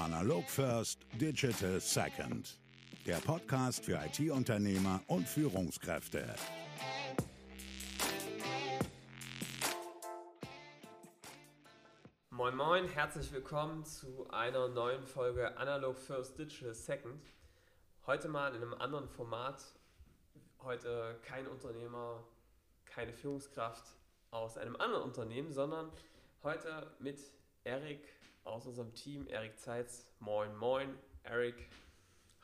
Analog First, Digital Second. Der Podcast für IT-Unternehmer und Führungskräfte. Moin Moin, herzlich willkommen zu einer neuen Folge Analog First Digital Second. Heute mal in einem anderen Format. Heute kein Unternehmer, keine Führungskraft aus einem anderen Unternehmen, sondern heute mit Erik aus unserem Team, Erik Zeitz. Moin, moin, Erik.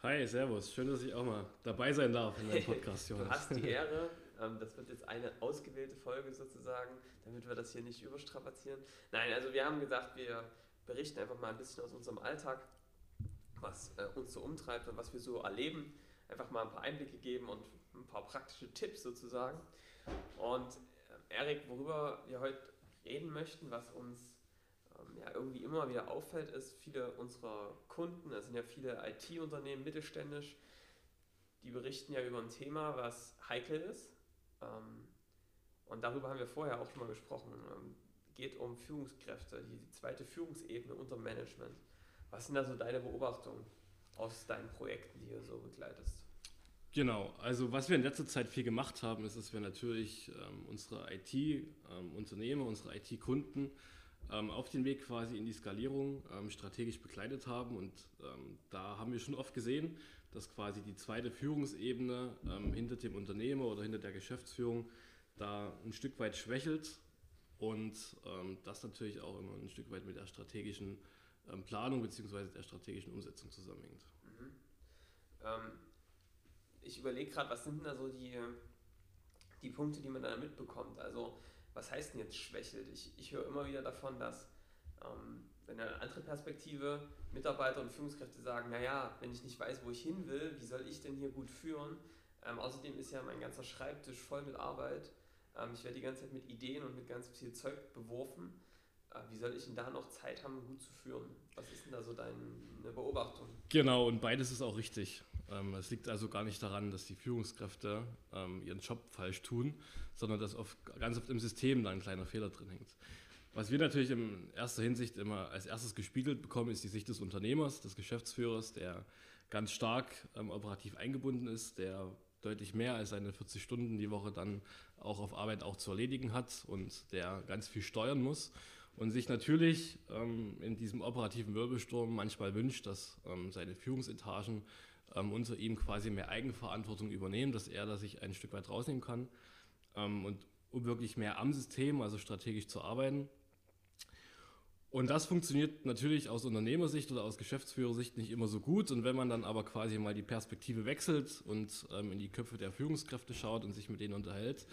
Hi, servus. Schön, dass ich auch mal dabei sein darf in deinem Podcast, Jonas. du hast die Ehre. Ähm, das wird jetzt eine ausgewählte Folge sozusagen, damit wir das hier nicht überstrapazieren. Nein, also wir haben gesagt, wir berichten einfach mal ein bisschen aus unserem Alltag, was äh, uns so umtreibt und was wir so erleben. Einfach mal ein paar Einblicke geben und ein paar praktische Tipps sozusagen. Und äh, Erik, worüber wir heute reden möchten, was uns ja, irgendwie immer wieder auffällt, ist, viele unserer Kunden, das sind ja viele IT-Unternehmen, mittelständisch, die berichten ja über ein Thema, was heikel ist. Ähm, und darüber haben wir vorher auch schon mal gesprochen. Ähm, geht um Führungskräfte, die zweite Führungsebene unter Management. Was sind da so deine Beobachtungen aus deinen Projekten, die du so begleitest? Genau, also was wir in letzter Zeit viel gemacht haben, ist, dass wir natürlich ähm, unsere IT-Unternehmer, ähm, unsere IT-Kunden ähm, auf den Weg quasi in die Skalierung ähm, strategisch begleitet haben. Und ähm, da haben wir schon oft gesehen, dass quasi die zweite Führungsebene ähm, hinter dem Unternehmer oder hinter der Geschäftsführung da ein Stück weit schwächelt und ähm, das natürlich auch immer ein Stück weit mit der strategischen ähm, Planung bzw. der strategischen Umsetzung zusammenhängt. Mhm. ich überlege gerade, was sind denn da so die, die Punkte, die man da mitbekommt? Also was heißt denn jetzt schwächelt? Ich, ich höre immer wieder davon, dass ähm, wenn eine andere Perspektive Mitarbeiter und Führungskräfte sagen, naja, wenn ich nicht weiß, wo ich hin will, wie soll ich denn hier gut führen? Ähm, außerdem ist ja mein ganzer Schreibtisch voll mit Arbeit. Ähm, ich werde die ganze Zeit mit Ideen und mit ganz viel Zeug beworfen. Äh, wie soll ich denn da noch Zeit haben, gut zu führen? Was ist denn da so deine Beobachtung? Genau, und beides ist auch richtig. Ähm, es liegt also gar nicht daran, dass die Führungskräfte ähm, ihren Job falsch tun, sondern dass oft, ganz oft im System da ein kleiner Fehler drin hängt. Was wir natürlich in erster Hinsicht immer als erstes gespiegelt bekommen, ist die Sicht des Unternehmers, des Geschäftsführers, der ganz stark ähm, operativ eingebunden ist, der deutlich mehr als seine 40 Stunden die Woche dann auch auf Arbeit auch zu erledigen hat und der ganz viel steuern muss und sich natürlich ähm, in diesem operativen Wirbelsturm manchmal wünscht, dass ähm, seine Führungsetagen ähm, unter ihm quasi mehr Eigenverantwortung übernehmen, dass er da sich ein Stück weit rausnehmen kann ähm, und um wirklich mehr am System, also strategisch zu arbeiten. Und das funktioniert natürlich aus Unternehmersicht oder aus Geschäftsführersicht nicht immer so gut. Und wenn man dann aber quasi mal die Perspektive wechselt und ähm, in die Köpfe der Führungskräfte schaut und sich mit denen unterhält,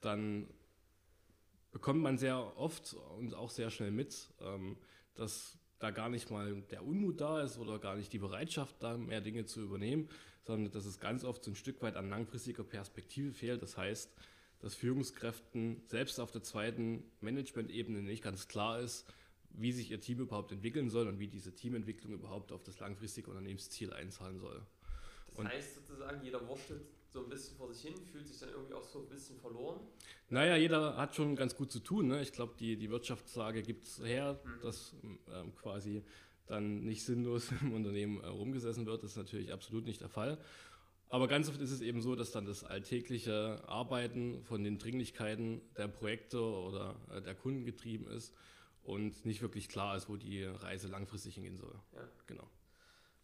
dann bekommt man sehr oft und auch sehr schnell mit, ähm, dass da gar nicht mal der Unmut da ist oder gar nicht die Bereitschaft da, mehr Dinge zu übernehmen, sondern dass es ganz oft so ein Stück weit an langfristiger Perspektive fehlt. Das heißt, dass Führungskräften selbst auf der zweiten Management-Ebene nicht ganz klar ist, wie sich ihr Team überhaupt entwickeln soll und wie diese Teamentwicklung überhaupt auf das langfristige Unternehmensziel einzahlen soll. Das und heißt sozusagen, jeder wurschtelt so ein bisschen vor sich hin, fühlt sich dann irgendwie auch so ein bisschen verloren? Naja, jeder hat schon ganz gut zu tun. Ne? Ich glaube, die, die Wirtschaftslage gibt es her, mhm. dass ähm, quasi dann nicht sinnlos im Unternehmen äh, rumgesessen wird. Das ist natürlich absolut nicht der Fall. Aber ganz oft ist es eben so, dass dann das alltägliche Arbeiten von den Dringlichkeiten der Projekte oder äh, der Kunden getrieben ist und nicht wirklich klar ist, wo die Reise langfristig hingehen soll. Ja. Genau.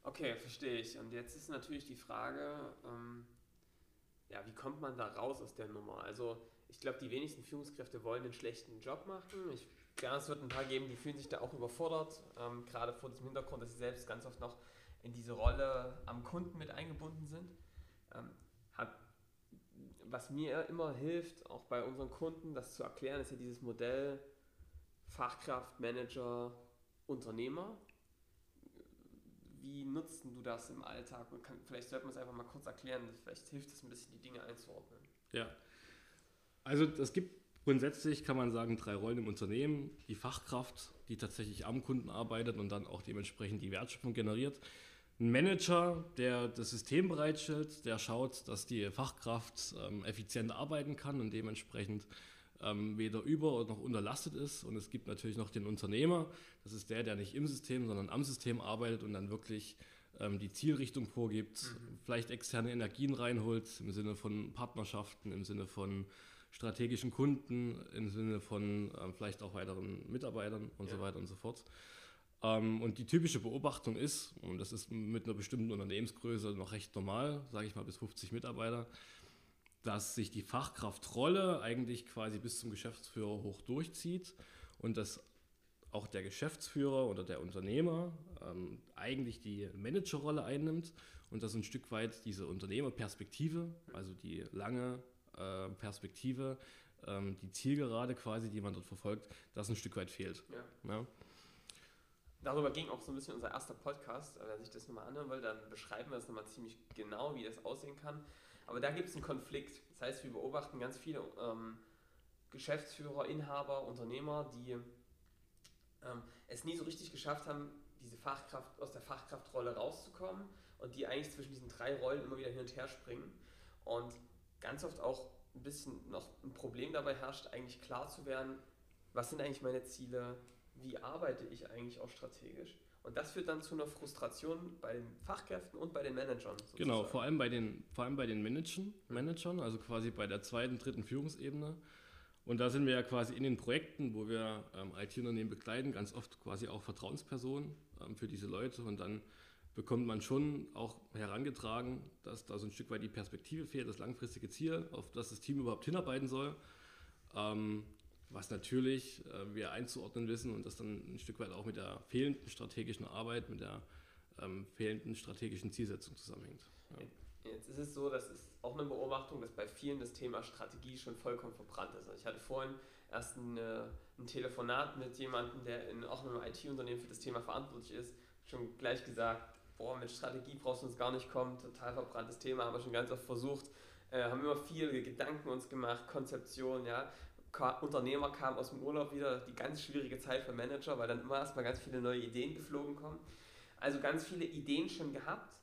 Okay, verstehe ich. Und jetzt ist natürlich die Frage, ähm, ja, wie kommt man da raus aus der Nummer? Also ich glaube, die wenigsten Führungskräfte wollen einen schlechten Job machen. Ich, klar, es wird ein paar geben, die fühlen sich da auch überfordert, ähm, gerade vor diesem Hintergrund, dass sie selbst ganz oft noch in diese Rolle am Kunden mit eingebunden sind. Ähm, hat, was mir immer hilft, auch bei unseren Kunden, das zu erklären, ist ja dieses Modell Fachkraft, Manager, Unternehmer wie nutzt du das im Alltag? Und kann, vielleicht sollte man es einfach mal kurz erklären. Vielleicht hilft es ein bisschen, die Dinge einzuordnen. Ja. Also es gibt grundsätzlich, kann man sagen, drei Rollen im Unternehmen. Die Fachkraft, die tatsächlich am Kunden arbeitet und dann auch dementsprechend die Wertschöpfung generiert. Ein Manager, der das System bereitstellt, der schaut, dass die Fachkraft ähm, effizient arbeiten kann und dementsprechend ähm, weder über- noch unterlastet ist. Und es gibt natürlich noch den Unternehmer, das ist der, der nicht im System, sondern am System arbeitet und dann wirklich ähm, die Zielrichtung vorgibt, mhm. vielleicht externe Energien reinholt, im Sinne von Partnerschaften, im Sinne von strategischen Kunden, im Sinne von ähm, vielleicht auch weiteren Mitarbeitern und ja. so weiter und so fort. Ähm, und die typische Beobachtung ist, und das ist mit einer bestimmten Unternehmensgröße noch recht normal, sage ich mal bis 50 Mitarbeiter, dass sich die Fachkraftrolle eigentlich quasi bis zum Geschäftsführer hoch durchzieht und dass auch der Geschäftsführer oder der Unternehmer ähm, eigentlich die Managerrolle einnimmt und dass ein Stück weit diese Unternehmerperspektive, also die lange äh, Perspektive, ähm, die Zielgerade quasi, die man dort verfolgt, das ein Stück weit fehlt. Ja. Ja. Darüber ging auch so ein bisschen unser erster Podcast. Wer sich das nochmal anhören will, dann beschreiben wir es nochmal ziemlich genau, wie das aussehen kann. Aber da gibt es einen Konflikt. Das heißt, wir beobachten ganz viele ähm, Geschäftsführer, Inhaber, Unternehmer, die ähm, es nie so richtig geschafft haben, diese Fachkraft aus der Fachkraftrolle rauszukommen und die eigentlich zwischen diesen drei Rollen immer wieder hin und her springen. Und ganz oft auch ein bisschen noch ein Problem dabei herrscht, eigentlich klar zu werden, was sind eigentlich meine Ziele, wie arbeite ich eigentlich auch strategisch. Und das führt dann zu einer Frustration bei den Fachkräften und bei den Managern. Sozusagen. Genau, vor allem bei den, vor allem bei den Managern, Managern, also quasi bei der zweiten, dritten Führungsebene. Und da sind wir ja quasi in den Projekten, wo wir ähm, IT-Unternehmen begleiten, ganz oft quasi auch Vertrauenspersonen ähm, für diese Leute. Und dann bekommt man schon auch herangetragen, dass da so ein Stück weit die Perspektive fehlt, das langfristige Ziel, auf das das Team überhaupt hinarbeiten soll. Ähm, was natürlich äh, wir einzuordnen wissen und das dann ein Stück weit auch mit der fehlenden strategischen Arbeit, mit der ähm, fehlenden strategischen Zielsetzung zusammenhängt. Ja. Jetzt ist es so, das ist auch eine Beobachtung, dass bei vielen das Thema Strategie schon vollkommen verbrannt ist. Also ich hatte vorhin erst ein, äh, ein Telefonat mit jemandem, der in auch einem IT-Unternehmen für das Thema verantwortlich ist, schon gleich gesagt, boah, mit Strategie brauchst du uns gar nicht kommen, total verbranntes Thema, haben wir schon ganz oft versucht, äh, haben immer viele Gedanken uns gemacht, Konzeption, ja, Unternehmer kamen aus dem Urlaub wieder, die ganz schwierige Zeit für Manager, weil dann immer erstmal ganz viele neue Ideen geflogen kommen. Also ganz viele Ideen schon gehabt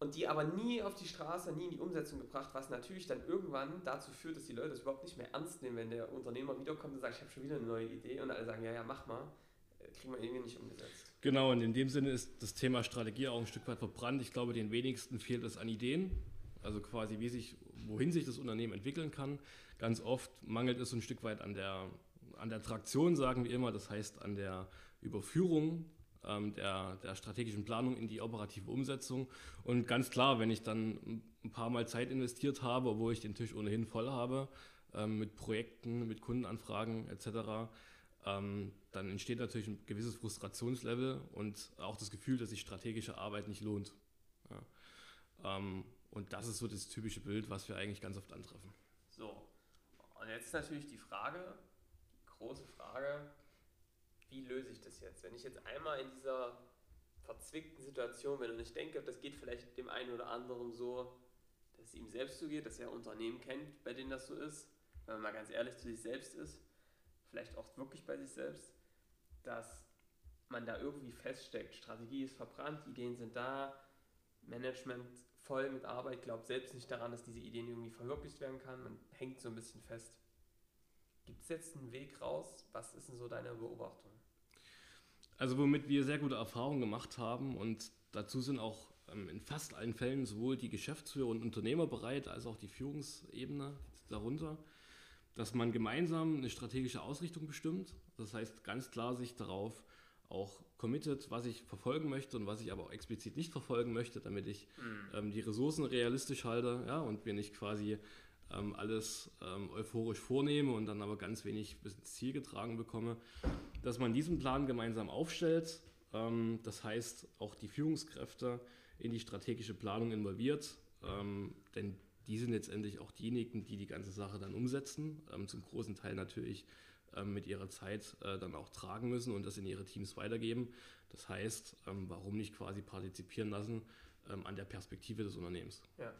und die aber nie auf die Straße, nie in die Umsetzung gebracht, was natürlich dann irgendwann dazu führt, dass die Leute das überhaupt nicht mehr ernst nehmen, wenn der Unternehmer wiederkommt und sagt, ich habe schon wieder eine neue Idee und alle sagen, ja, ja, mach mal, äh, kriegen wir irgendwie nicht umgesetzt. Genau, und in dem Sinne ist das Thema Strategie auch ein Stück weit verbrannt. Ich glaube, den wenigsten fehlt es an Ideen, also quasi wie sich, wohin sich das Unternehmen entwickeln kann. Ganz oft mangelt es ein Stück weit an der, an der Traktion, sagen wir immer, das heißt an der Überführung ähm, der, der strategischen Planung in die operative Umsetzung. Und ganz klar, wenn ich dann ein paar Mal Zeit investiert habe, wo ich den Tisch ohnehin voll habe, ähm, mit Projekten, mit Kundenanfragen etc., ähm, dann entsteht natürlich ein gewisses Frustrationslevel und auch das Gefühl, dass sich strategische Arbeit nicht lohnt. Ja. Ähm, und das ist so das typische Bild, was wir eigentlich ganz oft antreffen. So, und jetzt ist natürlich die Frage, die große Frage, wie löse ich das jetzt? Wenn ich jetzt einmal in dieser verzwickten Situation bin und ich denke, das geht vielleicht dem einen oder anderen so, dass es ihm selbst so geht, dass er Unternehmen kennt, bei denen das so ist, wenn man mal ganz ehrlich zu sich selbst ist, vielleicht auch wirklich bei sich selbst, dass man da irgendwie feststeckt, Strategie ist verbrannt, Ideen sind da, Management voll mit Arbeit, glaubt selbst nicht daran, dass diese Ideen irgendwie verwirklicht werden kann. Man hängt so ein bisschen fest. Gibt es jetzt einen Weg raus? Was ist denn so deine Beobachtung? Also womit wir sehr gute Erfahrungen gemacht haben und dazu sind auch ähm, in fast allen Fällen sowohl die Geschäftsführer und Unternehmer bereit, als auch die Führungsebene darunter, dass man gemeinsam eine strategische Ausrichtung bestimmt. Das heißt ganz klar sich darauf auch committed, was ich verfolgen möchte und was ich aber auch explizit nicht verfolgen möchte, damit ich mhm. ähm, die Ressourcen realistisch halte ja, und mir nicht quasi ähm, alles ähm, euphorisch vornehme und dann aber ganz wenig bis ins Ziel getragen bekomme. Dass man diesen Plan gemeinsam aufstellt, ähm, das heißt auch die Führungskräfte in die strategische Planung involviert, ähm, denn die sind letztendlich auch diejenigen, die die ganze Sache dann umsetzen, ähm, zum großen Teil natürlich mit ihrer Zeit äh, dann auch tragen müssen und das in ihre Teams weitergeben. Das heißt, ähm, warum nicht quasi partizipieren lassen ähm, an der Perspektive des Unternehmens? Ja.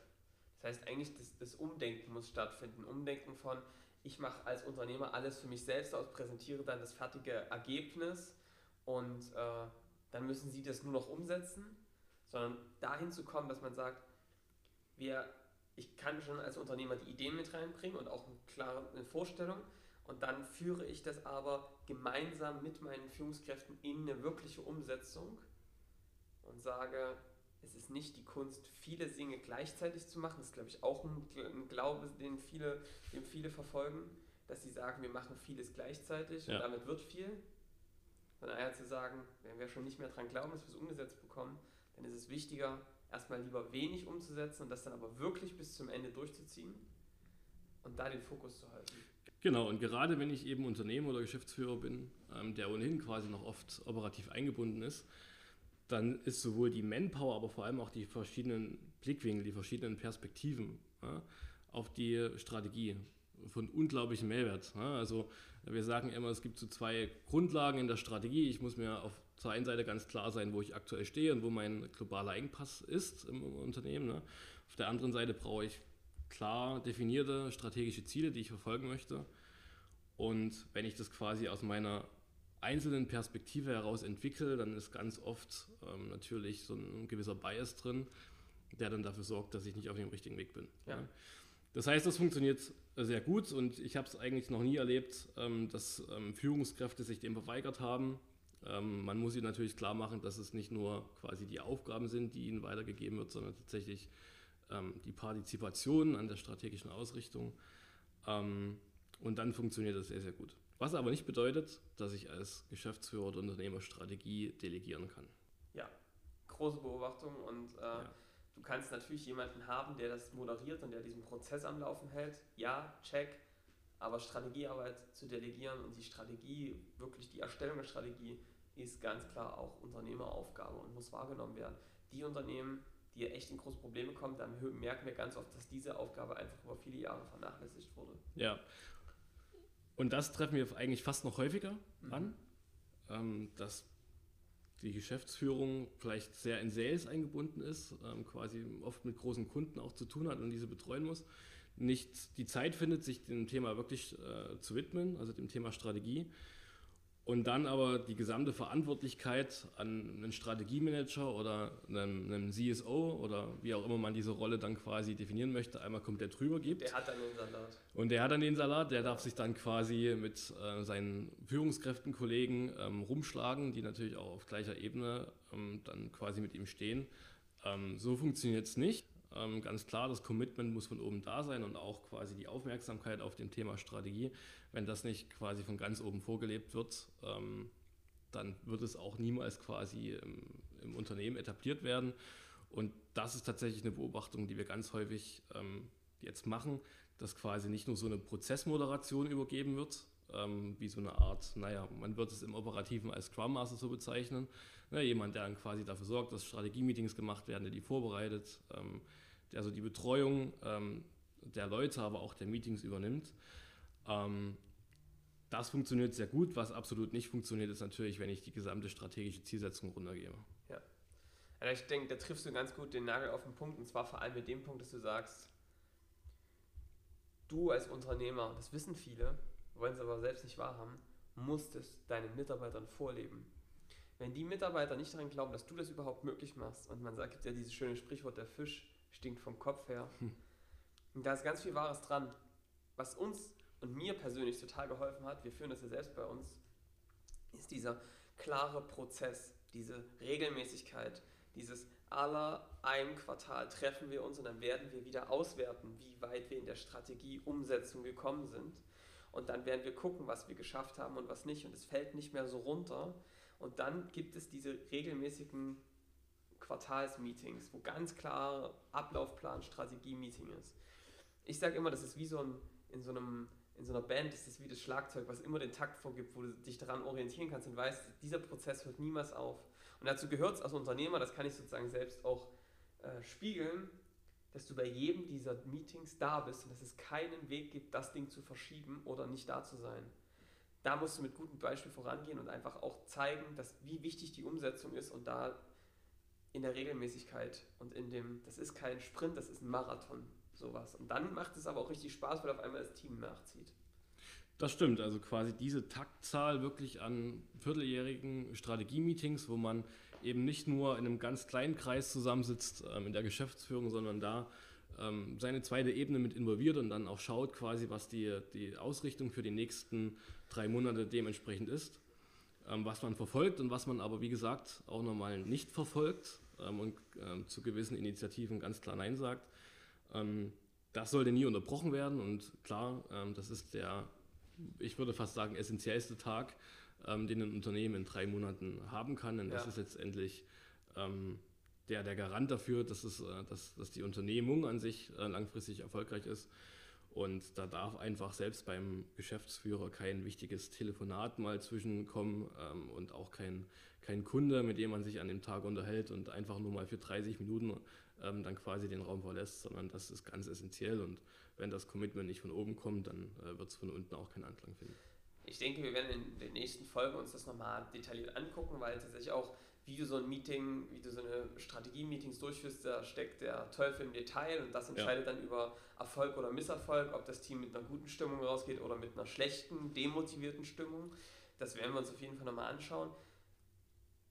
Das heißt eigentlich, das, das Umdenken muss stattfinden. Umdenken von, ich mache als Unternehmer alles für mich selbst aus, präsentiere dann das fertige Ergebnis und äh, dann müssen sie das nur noch umsetzen, sondern dahin zu kommen, dass man sagt, wir ich kann schon als Unternehmer die Ideen mit reinbringen und auch eine klare Vorstellung. Und dann führe ich das aber gemeinsam mit meinen Führungskräften in eine wirkliche Umsetzung und sage, es ist nicht die Kunst, viele Dinge gleichzeitig zu machen. Das ist, glaube ich, auch ein, Glaube, den viele, den viele verfolgen, dass sie sagen, wir machen vieles gleichzeitig Ja. und damit wird viel. Sondern eher zu sagen, wenn wir schon nicht mehr dran glauben, dass wir es umgesetzt bekommen, dann ist es wichtiger, erstmal lieber wenig umzusetzen und das dann aber wirklich bis zum Ende durchzuziehen und da den Fokus zu halten. Genau, und gerade wenn ich eben Unternehmer oder Geschäftsführer bin, ähm, der ohnehin quasi noch oft operativ eingebunden ist, dann ist sowohl die Manpower, aber vor allem auch die verschiedenen Blickwinkel, die verschiedenen Perspektiven ja, auf die Strategie von unglaublichem Mehrwert. Ja. Also wir sagen immer, es gibt so zwei Grundlagen in der Strategie. Ich muss mir auf zur einen Seite ganz klar sein, wo ich aktuell stehe und wo mein globaler Engpass ist im Unternehmen. Ne. Auf der anderen Seite brauche ich klar definierte strategische Ziele, die ich verfolgen möchte. Und wenn ich das quasi aus meiner einzelnen Perspektive heraus entwickle, dann ist ganz oft ähm, natürlich so ein gewisser Bias drin, der dann dafür sorgt, dass ich nicht auf dem richtigen Weg bin. Ja. Ja. Das heißt, das funktioniert sehr gut und ich habe es eigentlich noch nie erlebt, ähm, dass ähm, Führungskräfte sich dem verweigert haben. Ähm, man muss ihnen natürlich klar machen, dass es nicht nur quasi die Aufgaben sind, die ihnen weitergegeben wird, sondern tatsächlich ähm, die Partizipation an der strategischen Ausrichtung. Ähm, und dann funktioniert das sehr, sehr gut. Was aber nicht bedeutet, dass ich als Geschäftsführer oder Unternehmer Strategie delegieren kann. Ja, große Beobachtung und äh, Ja. du kannst natürlich jemanden haben, der das moderiert und der diesen Prozess am Laufen hält. Ja, check. Aber Strategiearbeit zu delegieren und die Strategie, wirklich die Erstellung der Strategie, ist ganz klar auch Unternehmeraufgabe und muss wahrgenommen werden. Die Unternehmen, die echt in große Probleme kommen, dann merken wir ganz oft, dass diese Aufgabe einfach über viele Jahre vernachlässigt wurde. Ja. Und das treffen wir eigentlich fast noch häufiger an, ähm, dass die Geschäftsführung vielleicht sehr in Sales eingebunden ist, ähm, quasi oft mit großen Kunden auch zu tun hat und diese betreuen muss, nicht die Zeit findet, sich dem Thema wirklich äh, zu widmen, also dem Thema Strategie. Und dann aber die gesamte Verantwortlichkeit an einen Strategiemanager oder einen, einen CSO oder wie auch immer man diese Rolle dann quasi definieren möchte, einmal komplett drüber gibt. Der hat dann den Salat. Und der hat dann den Salat, der darf sich dann quasi mit äh, seinen Führungskräften, Kollegen ähm, rumschlagen, die natürlich auch auf gleicher Ebene ähm, dann quasi mit ihm stehen. Ähm, so funktioniert es nicht. Ähm, ganz klar, das Commitment muss von oben da sein und auch quasi die Aufmerksamkeit auf dem Thema Strategie. Wenn das nicht quasi von ganz oben vorgelebt wird, ähm, dann wird es auch niemals quasi im, im Unternehmen etabliert werden. Und das ist tatsächlich eine Beobachtung, die wir ganz häufig ähm, jetzt machen, dass quasi nicht nur so eine Prozessmoderation übergeben wird, ähm, wie so eine Art, naja, man wird es im Operativen als Scrum Master so bezeichnen, ne, jemand, der dann quasi dafür sorgt, dass Strategie-Meetings gemacht werden, der die vorbereitet, ähm, der so die Betreuung ähm, der Leute, aber auch der Meetings übernimmt. Ähm, das funktioniert sehr gut. Was absolut nicht funktioniert, ist natürlich, wenn ich die gesamte strategische Zielsetzung runtergebe. Also ich denke, da triffst du ganz gut den Nagel auf den Punkt und zwar vor allem mit dem Punkt, dass du sagst, du als Unternehmer, das wissen viele, wollen es aber selbst nicht wahrhaben, musst es deinen Mitarbeitern vorleben. Wenn die Mitarbeiter nicht daran glauben, dass du das überhaupt möglich machst, und man sagt, gibt ja dieses schöne Sprichwort, der Fisch stinkt vom Kopf her, und da ist ganz viel Wahres dran. Was uns und mir persönlich total geholfen hat, wir führen das ja selbst bei uns, ist dieser klare Prozess, diese Regelmäßigkeit, dieses aller ein Quartal treffen wir uns und dann werden wir wieder auswerten, wie weit wir in der Strategieumsetzung gekommen sind. Und dann werden wir gucken, was wir geschafft haben und was nicht. Und es fällt nicht mehr so runter. Und dann gibt es diese regelmäßigen Quartalsmeetings, wo ganz klar Ablaufplan, Strategie-Meeting ist. Ich sage immer, das ist wie so ein, in so einem in so einer Band ist es wie das Schlagzeug, was immer den Takt vorgibt, wo du dich daran orientieren kannst und weißt, dieser Prozess hört niemals auf. Und dazu gehört es als Unternehmer, das kann ich sozusagen selbst auch äh, spiegeln, dass du bei jedem dieser Meetings da bist und dass es keinen Weg gibt, das Ding zu verschieben oder nicht da zu sein. Da musst du mit gutem Beispiel vorangehen und einfach auch zeigen, dass, wie wichtig die Umsetzung ist und da in der Regelmäßigkeit und in dem, das ist kein Sprint, das ist ein Marathon, sowas. Und dann macht es aber auch richtig Spaß, weil auf einmal das Team nachzieht. Das stimmt, also quasi diese Taktzahl wirklich an vierteljährigen Strategie-Meetings, wo man eben nicht nur in einem ganz kleinen Kreis zusammensitzt ähm, in der Geschäftsführung, sondern da ähm, seine zweite Ebene mit involviert und dann auch schaut quasi, was die, die Ausrichtung für die nächsten drei Monate dementsprechend ist, was man verfolgt und was man aber, wie gesagt, auch nochmal nicht verfolgt ähm, und ähm, zu gewissen Initiativen ganz klar Nein sagt. Ähm, das sollte nie unterbrochen werden und klar, ähm, das ist der, ich würde fast sagen, essentiellste Tag, den ein Unternehmen in drei Monaten haben kann, denn ja. das ist letztendlich der, der Garant dafür, dass, es, äh, dass, dass die Unternehmung an sich äh, langfristig erfolgreich ist. Und da darf einfach selbst beim Geschäftsführer kein wichtiges Telefonat mal zwischenkommen ähm, und auch kein, kein Kunde, mit dem man sich an dem Tag unterhält und einfach nur mal für 30 Minuten ähm, dann quasi den Raum verlässt, sondern das ist ganz essentiell. Und wenn das Commitment nicht von oben kommt, dann äh, wird es von unten auch keinen Anklang finden. Ich denke, wir werden in den nächsten Folgen uns das nochmal detailliert angucken, weil tatsächlich auch wie du so ein Meeting, wie du so eine Strategie-Meetings durchführst, da steckt der Teufel im Detail und das entscheidet ja. dann über Erfolg oder Misserfolg, ob das Team mit einer guten Stimmung rausgeht oder mit einer schlechten, demotivierten Stimmung. Das werden wir uns auf jeden Fall nochmal anschauen.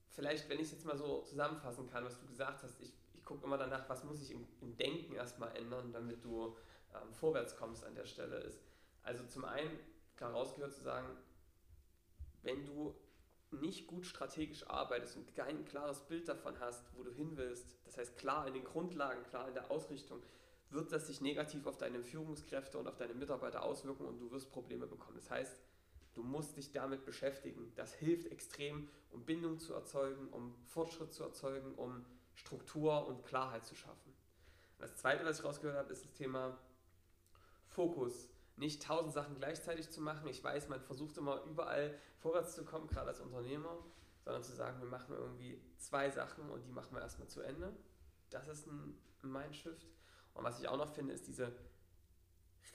Vielleicht, wenn ich es jetzt mal so zusammenfassen kann, was du gesagt hast, ich, ich gucke immer danach, was muss ich im, im Denken erstmal ändern, damit du ähm, vorwärts kommst an der Stelle ist. Also zum einen, klar rausgehört zu sagen, wenn du nicht gut strategisch arbeitest und kein klares Bild davon hast, wo du hin willst, das heißt klar in den Grundlagen, klar in der Ausrichtung, wird das sich negativ auf deine Führungskräfte und auf deine Mitarbeiter auswirken und du wirst Probleme bekommen. Das heißt, du musst dich damit beschäftigen. Das hilft extrem, um Bindung zu erzeugen, um Fortschritt zu erzeugen, um Struktur und Klarheit zu schaffen. Das Zweite, was ich rausgehört habe, ist das Thema Fokus nicht tausend Sachen gleichzeitig zu machen. Ich weiß, man versucht immer überall vorwärts zu kommen, gerade als Unternehmer, sondern zu sagen, wir machen irgendwie zwei Sachen und die machen wir erstmal zu Ende. Das ist ein Mindshift. Und was ich auch noch finde, ist diese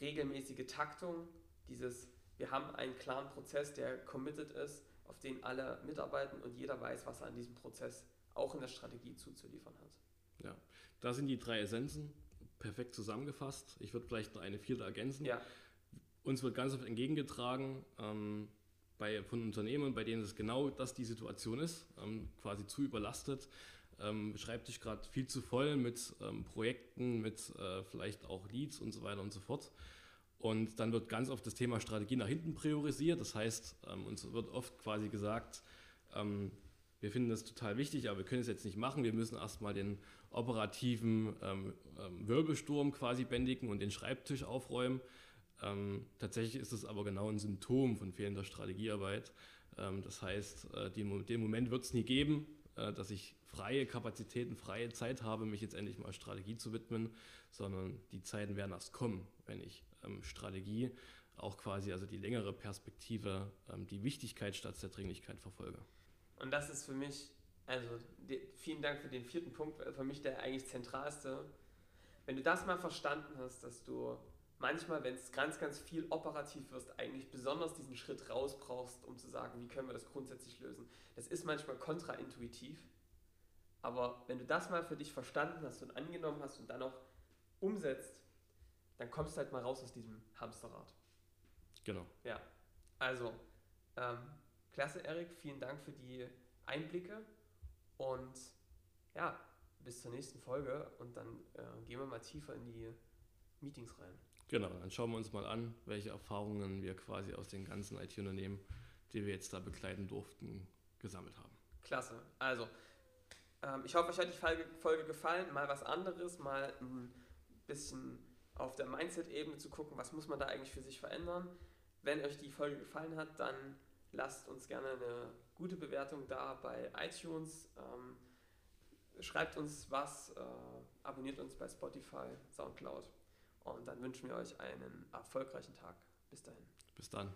regelmäßige Taktung, dieses, wir haben einen klaren Prozess, der committed ist, auf den alle mitarbeiten und jeder weiß, was er an diesem Prozess auch in der Strategie zuzuliefern hat. Ja, da sind die drei Essenzen perfekt zusammengefasst. Ich würde vielleicht noch eine vierte ergänzen. Ja uns wird ganz oft entgegengetragen ähm, bei, von Unternehmen, bei denen es genau das die Situation ist, ähm, quasi zu überlastet. Ähm, Schreibtisch gerade viel zu voll mit ähm, Projekten, mit äh, vielleicht auch Leads und so weiter und so fort. Und dann wird ganz oft das Thema Strategie nach hinten priorisiert. Das heißt, ähm, uns wird oft quasi gesagt, ähm, wir finden das total wichtig, aber wir können es jetzt nicht machen. Wir müssen erstmal den operativen ähm, ähm, Wirbelsturm quasi bändigen und den Schreibtisch aufräumen. Ähm, tatsächlich ist es aber genau ein Symptom von fehlender Strategiearbeit. Ähm, das heißt, äh, die, den Moment wird es nie geben, äh, dass ich freie Kapazitäten, freie Zeit habe, mich jetzt endlich mal Strategie zu widmen, sondern die Zeiten werden erst kommen, wenn ich ähm, Strategie auch quasi, also die längere Perspektive, ähm, die Wichtigkeit statt der Dringlichkeit verfolge. Und das ist für mich, also die, vielen Dank für den vierten Punkt, für mich der eigentlich zentralste. Wenn du das mal verstanden hast, dass du manchmal, wenn es ganz, ganz viel operativ wirst, eigentlich besonders diesen Schritt raus brauchst, um zu sagen, wie können wir das grundsätzlich lösen. Das ist manchmal kontraintuitiv, aber wenn du das mal für dich verstanden hast und angenommen hast und dann auch umsetzt, dann kommst du halt mal raus aus diesem Hamsterrad. Genau. Ja, also, ähm, klasse, Erik, vielen Dank für die Einblicke und ja, bis zur nächsten Folge und dann äh, gehen wir mal tiefer in die Meetings rein. Genau, dann schauen wir uns mal an, welche Erfahrungen wir quasi aus den ganzen IT-Unternehmen, die wir jetzt da begleiten durften, gesammelt haben. Klasse. Also, ähm, ich hoffe, euch hat die Folge gefallen. Mal was anderes, mal ein bisschen auf der Mindset-Ebene zu gucken, was muss man da eigentlich für sich verändern. Wenn euch die Folge gefallen hat, dann lasst uns gerne eine gute Bewertung da bei iTunes. Ähm, schreibt uns was, äh, abonniert uns bei Spotify, Soundcloud. Und dann wünschen wir euch einen erfolgreichen Tag. Bis dahin. Bis dann.